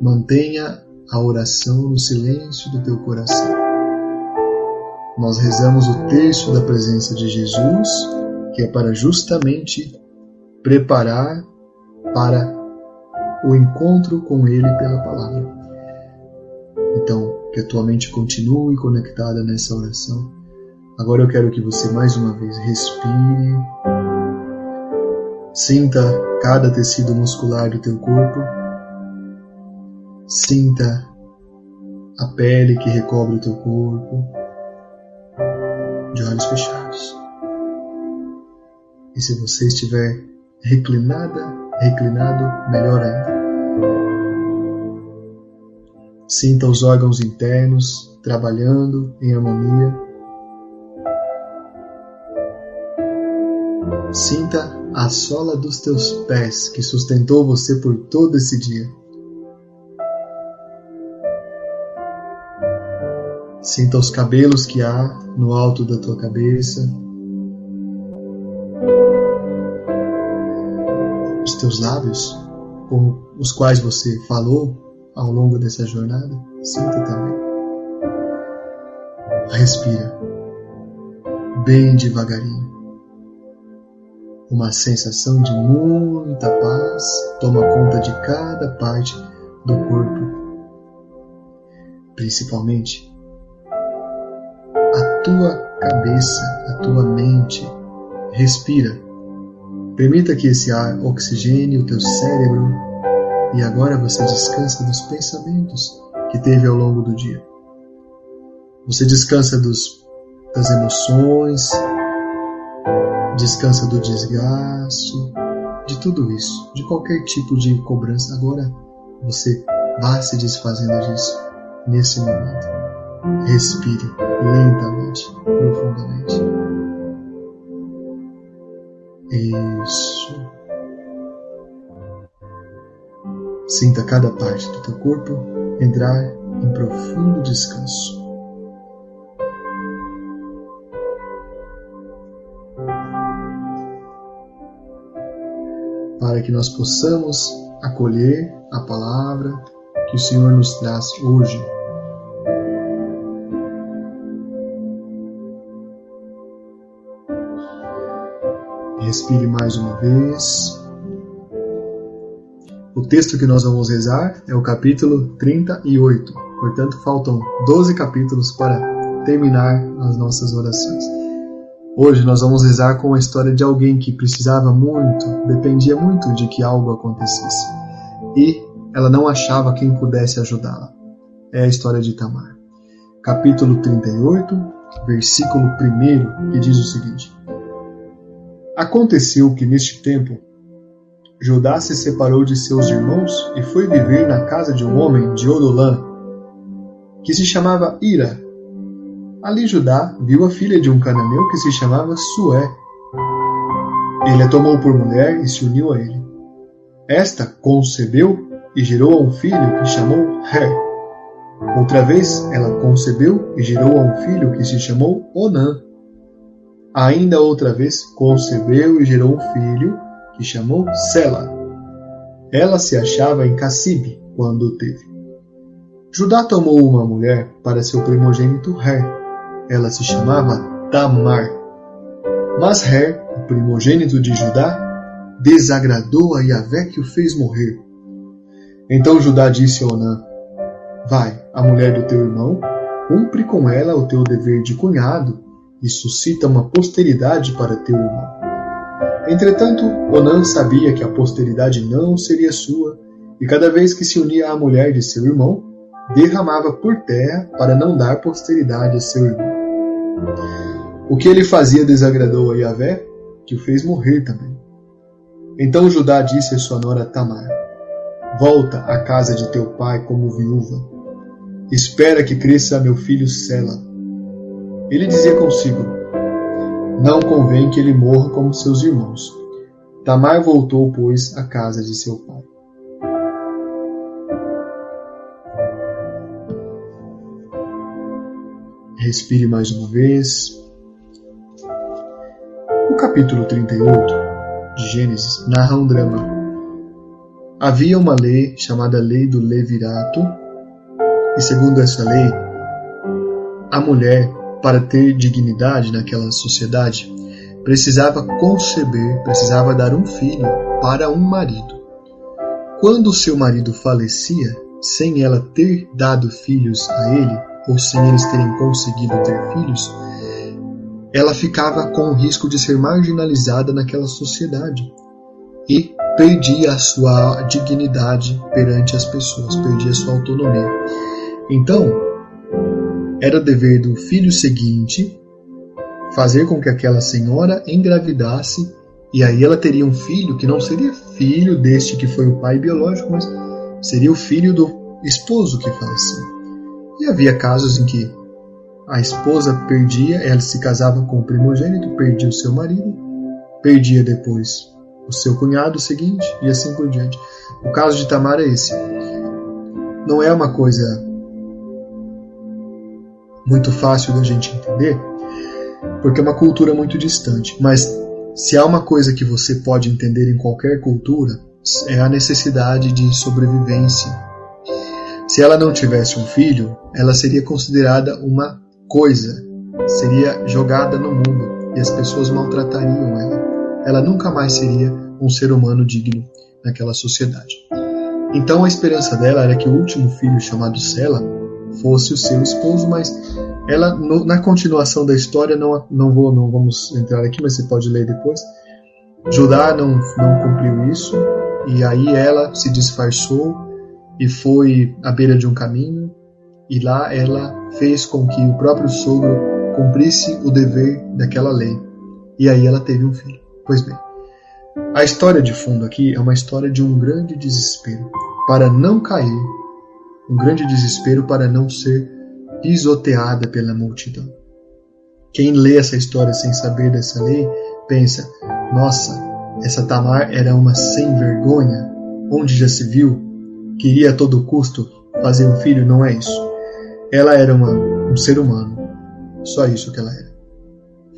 mantenha a oração no silêncio do teu coração. Nós rezamos o texto da presença de Jesus, que é para justamente preparar para o encontro com Ele pela palavra. Então, que a tua mente continue conectada nessa oração. Agora eu quero que você mais uma vez respire, sinta cada tecido muscular do teu corpo, sinta a pele que recobre o teu corpo, de olhos fechados. E se você estiver reclinada, reclinado, melhor ainda. Sinta os órgãos internos trabalhando em harmonia. Sinta a sola dos teus pés que sustentou você por todo esse dia. Sinta os cabelos que há no alto da tua cabeça. Os teus lábios com os quais você falou ao longo dessa jornada, sinta também. Respira bem devagarinho. Uma sensação de muita paz toma conta de cada parte do corpo, principalmente tua cabeça, a tua mente. Respira. Permita que esse ar oxigene o teu cérebro e agora você descansa dos pensamentos que teve ao longo do dia. Você descansa dos, das emoções, descansa do desgaste, de tudo isso, de qualquer tipo de cobrança. Agora você vá se desfazendo disso nesse momento. Respire lentamente, profundamente. Isso. Sinta cada parte do teu corpo entrar em profundo descanso. Para que nós possamos acolher a palavra que o Senhor nos traz hoje. Respire mais uma vez. O texto que nós vamos rezar é o capítulo 38. Portanto, faltam 12 capítulos para terminar as nossas orações. Hoje nós vamos rezar com a história de alguém que precisava muito, dependia muito de que algo acontecesse. E ela não achava quem pudesse ajudá-la. É a história de Tamar. Capítulo 38, versículo 1, que diz o seguinte: Aconteceu que neste tempo Judá se separou de seus irmãos e foi viver na casa de um homem de Odolã, que se chamava Ira. Ali Judá viu a filha de um cananeu que se chamava Sué. Ele a tomou por mulher e se uniu a ele. Esta concebeu e gerou a um filho que chamou Ré. Outra vez ela concebeu e gerou a um filho que se chamou Onã. Ainda outra vez concebeu e gerou um filho que chamou Sela. Ela se achava em Cassibe quando o teve. Judá tomou uma mulher para seu primogênito Her. Ela se chamava Tamar. Mas Her, o primogênito de Judá, desagradou a Yahvé que o fez morrer. Então Judá disse a Onã: Vai, a mulher do teu irmão, cumpre com ela o teu dever de cunhado e suscita uma posteridade para teu irmão. Entretanto, Onã sabia que a posteridade não seria sua, e cada vez que se unia à mulher de seu irmão, derramava por terra para não dar posteridade a seu irmão. O que ele fazia desagradou a Yahvé, que o fez morrer também. Então Judá disse a sua nora Tamar: Volta à casa de teu pai como viúva. Espera que cresça meu filho Sela. Ele dizia consigo: Não convém que ele morra como seus irmãos. Tamar voltou, pois, à casa de seu pai. Respire mais uma vez. O capítulo 38 de Gênesis narra um drama. Havia uma lei chamada Lei do Levirato, e segundo essa lei, a mulher, para ter dignidade naquela sociedade, precisava conceber, precisava dar um filho para um marido. Quando seu marido falecia, sem ela ter dado filhos a ele, ou sem eles terem conseguido ter filhos, ela ficava com o risco de ser marginalizada naquela sociedade e perdia a sua dignidade perante as pessoas, perdia a sua autonomia. Então, era dever do filho seguinte fazer com que aquela senhora engravidasse e aí ela teria um filho que não seria filho deste que foi o pai biológico, mas seria o filho do esposo que faleceu. E havia casos em que a esposa perdia, ela se casava com o primogênito, perdia o seu marido, perdia depois o seu cunhado seguinte e assim por diante. O caso de Tamar é esse. Não é uma coisa muito fácil da gente entender, porque é uma cultura muito distante. Mas se há uma coisa que você pode entender em qualquer cultura, é a necessidade de sobrevivência se ela não tivesse um filho, ela seria considerada uma coisa, seria jogada no mundo e as pessoas maltratariam ela. Ela nunca mais seria um ser humano digno naquela sociedade. Então a esperança dela era que o último filho, chamado Sela, fosse o seu esposo, mas ela no, na continuação da história não não vou não vamos entrar aqui, mas você pode ler depois. Judá não não cumpriu isso e aí ela se disfarçou e foi à beira de um caminho, e lá ela fez com que o próprio sogro cumprisse o dever daquela lei. E aí ela teve um filho. Pois bem, a história de fundo aqui é uma história de um grande desespero para não cair, um grande desespero para não ser pisoteada pela multidão. Quem lê essa história sem saber dessa lei pensa: nossa, essa Tamar era uma sem vergonha, onde já se viu queria a todo custo fazer um filho, não é isso. Ela era uma, um ser humano. Só isso que ela era.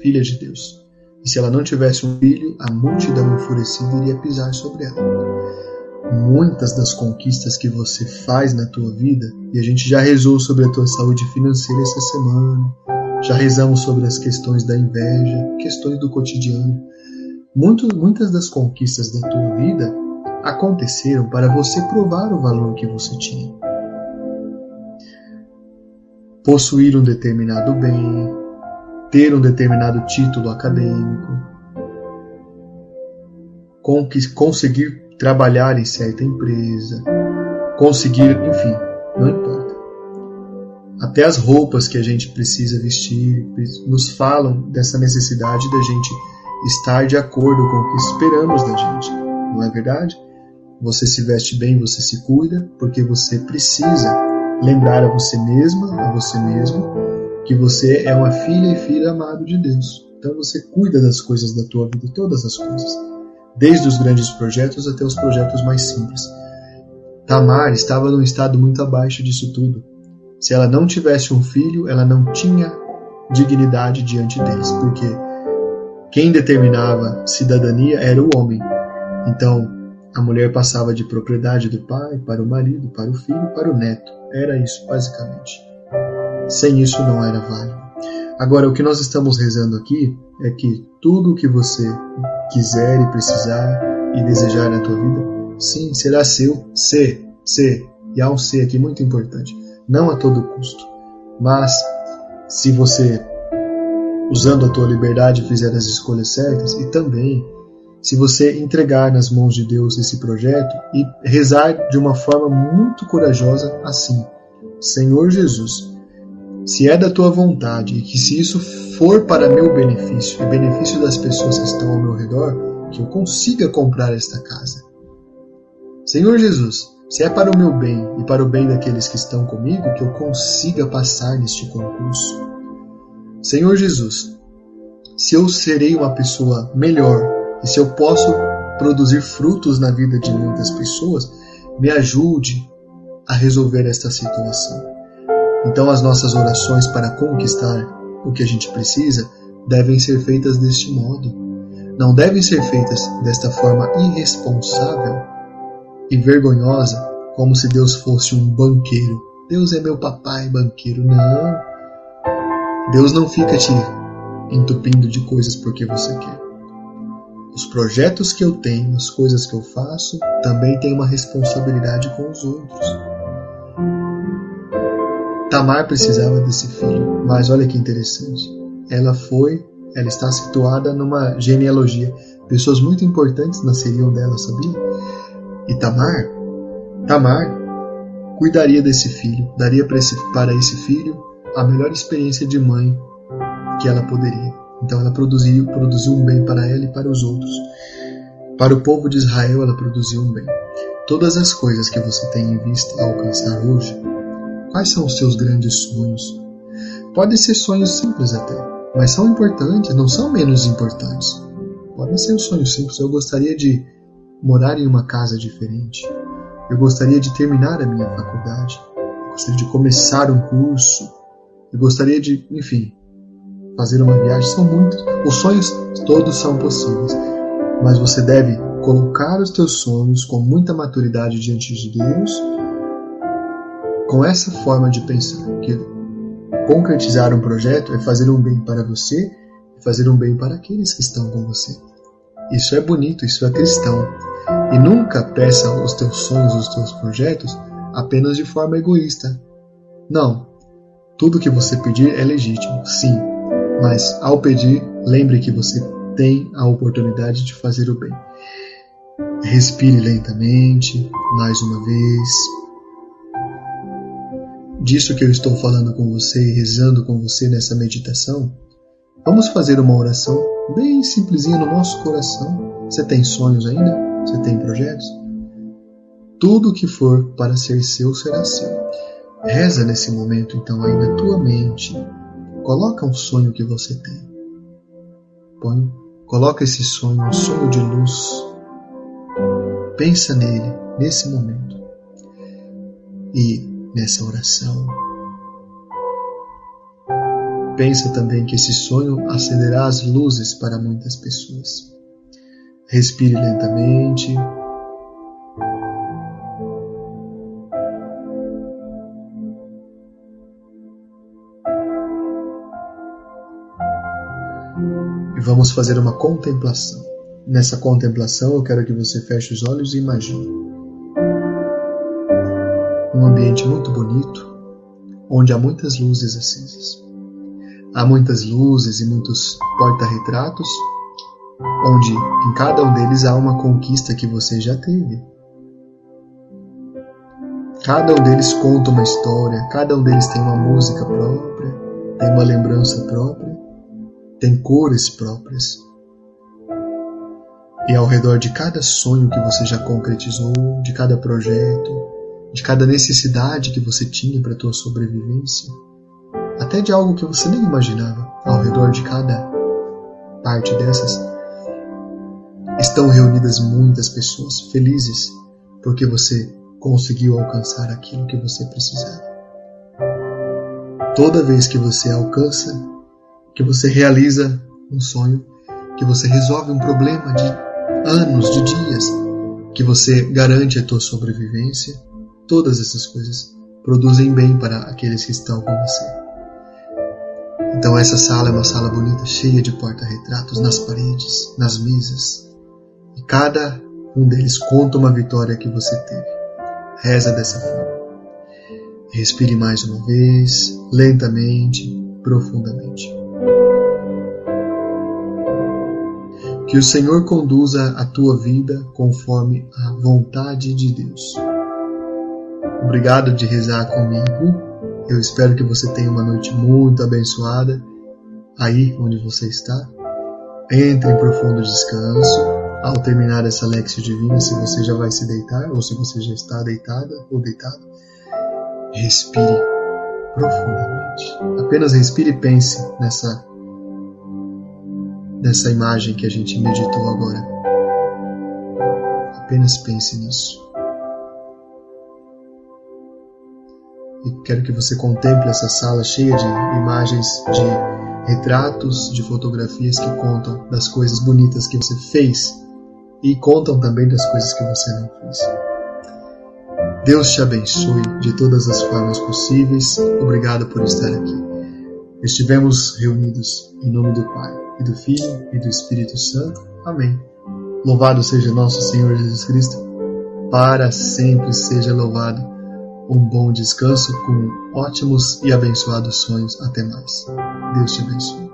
Filha de Deus. E se ela não tivesse um filho, a multidão enfurecida iria pisar sobre ela. Muitas das conquistas que você faz na tua vida, e a gente já rezou sobre a tua saúde financeira essa semana, já rezamos sobre as questões da inveja, questões do cotidiano. Muito, muitas das conquistas da tua vida aconteceram para você provar o valor que você tinha. Possuir um determinado bem, ter um determinado título acadêmico, conseguir trabalhar em certa empresa, conseguir, enfim, não importa. Até as roupas que a gente precisa vestir nos falam dessa necessidade da gente estar de acordo com o que esperamos da gente, não é verdade? Você se veste bem, você se cuida, porque você precisa lembrar a você mesma, a você mesmo, que você é uma filha e filho amado de Deus. Então você cuida das coisas da tua vida, todas as coisas, desde os grandes projetos até os projetos mais simples. Tamar estava num estado muito abaixo disso tudo. Se ela não tivesse um filho, ela não tinha dignidade diante deles, porque quem determinava cidadania era o homem. Então, a mulher passava de propriedade do pai para o marido, para o filho, para o neto. Era isso, basicamente. Sem isso não era válido. Agora, o que nós estamos rezando aqui é que tudo o que você quiser e precisar e desejar na tua vida? Sim, será seu. Se, se, e há um se aqui muito importante. Não a todo custo. Mas, se você, usando a tua liberdade, fizer as escolhas certas, e também se você entregar nas mãos de Deus esse projeto e rezar de uma forma muito corajosa assim: Senhor Jesus, se é da tua vontade e que se isso for para meu benefício e benefício das pessoas que estão ao meu redor, que eu consiga comprar esta casa. Senhor Jesus, se é para o meu bem e para o bem daqueles que estão comigo, que eu consiga passar neste concurso. Senhor Jesus, se eu serei uma pessoa melhor e se eu posso produzir frutos na vida de muitas pessoas, me ajude a resolver esta situação. Então, as nossas orações para conquistar o que a gente precisa devem ser feitas deste modo. Não devem ser feitas desta forma irresponsável e vergonhosa, como se Deus fosse um banqueiro. Deus é meu papai banqueiro. Não. Deus não fica te entupindo de coisas porque você quer. Os projetos que eu tenho, as coisas que eu faço, também têm uma responsabilidade com os outros. Tamar precisava desse filho, mas olha que interessante. Ela foi, ela está situada numa genealogia. Pessoas muito importantes nasceriam dela, sabia? E Tamar, Tamar cuidaria desse filho, daria para esse, para esse filho a melhor experiência de mãe que ela poderia. Então ela produziu, produziu um bem para ela e para os outros. Para o povo de Israel, ela produziu um bem. Todas as coisas que você tem em vista alcançar hoje, quais são os seus grandes sonhos? Podem ser sonhos simples até, mas são importantes, não são menos importantes. Podem ser sonhos simples. Eu gostaria de morar em uma casa diferente. Eu gostaria de terminar a minha faculdade. Eu gostaria de começar um curso. Eu gostaria de, enfim, fazer uma viagem são muitos. Os sonhos todos são possíveis, mas você deve colocar os teus sonhos com muita maturidade diante de Deus, com essa forma de pensar, que concretizar um projeto é fazer um bem para você e fazer um bem para aqueles que estão com você. Isso é bonito, isso é cristão. E nunca peça os teus sonhos, os teus projetos apenas de forma egoísta. Não. Tudo que você pedir é legítimo, sim, mas ao pedir, lembre que você tem a oportunidade de fazer o bem. Respire lentamente, mais uma vez. Disso que eu estou falando com você e rezando com você nessa meditação, vamos fazer uma oração bem simplesinha no nosso coração. Você tem sonhos ainda? Você tem projetos? Tudo que for para ser seu será seu. Reza nesse momento então aí na tua mente, Coloca um sonho que você tem. Põe, coloca esse sonho, um sonho de luz. Pensa nele nesse momento. E nessa oração. Pensa também que esse sonho acenderá as luzes para muitas pessoas. Respire lentamente. vamos fazer uma contemplação. Nessa contemplação, eu quero que você feche os olhos e imagine ambiente muito bonito, onde há muitas luzes acesas. Há muitas luzes e muitos porta-retratos, onde em cada um deles há uma conquista que você já teve. Cada um deles conta uma história, cada um deles tem uma música própria, tem uma lembrança própria tem cores próprias. E ao redor de cada sonho que você já concretizou, de cada projeto, de cada necessidade que você tinha para a tua sobrevivência, até de algo que você nem imaginava, ao redor de cada parte dessas, estão reunidas muitas pessoas felizes porque você conseguiu alcançar aquilo que você precisava. Toda vez que você alcança que você realiza um sonho, que você resolve um problema de anos, de dias, que você garante a tua sobrevivência, todas essas coisas produzem bem para aqueles que estão com você. Então essa sala é uma sala bonita, cheia de porta-retratos nas paredes, nas mesas. E cada Um deles conta uma vitória que você teve. Reza dessa forma. Respire mais uma vez, lentamente, profundamente. Que o Senhor conduza a tua vida conforme a vontade de Deus. Obrigado de rezar comigo. Eu espero que você tenha uma noite muito abençoada aí onde você está. Entre em profundo descanso. Ao terminar essa Lexio Divina, se você já vai se deitar ou se você já está deitada ou deitado, respire profundamente. Apenas respire e pense nessa nessa imagem que a gente meditou agora. Apenas pense nisso. E quero que você contemple essa sala cheia de imagens, de retratos, de fotografias que contam das coisas bonitas que você fez e contam também das coisas que você não fez. Deus te abençoe de todas as formas possíveis. Obrigado por estar aqui. Estivemos reunidos em nome do Pai, e do Filho e do Espírito Santo. Amém. Louvado seja nosso Senhor Jesus Cristo. Para sempre seja louvado. Um bom descanso com ótimos e abençoados sonhos. Até mais. Deus te abençoe.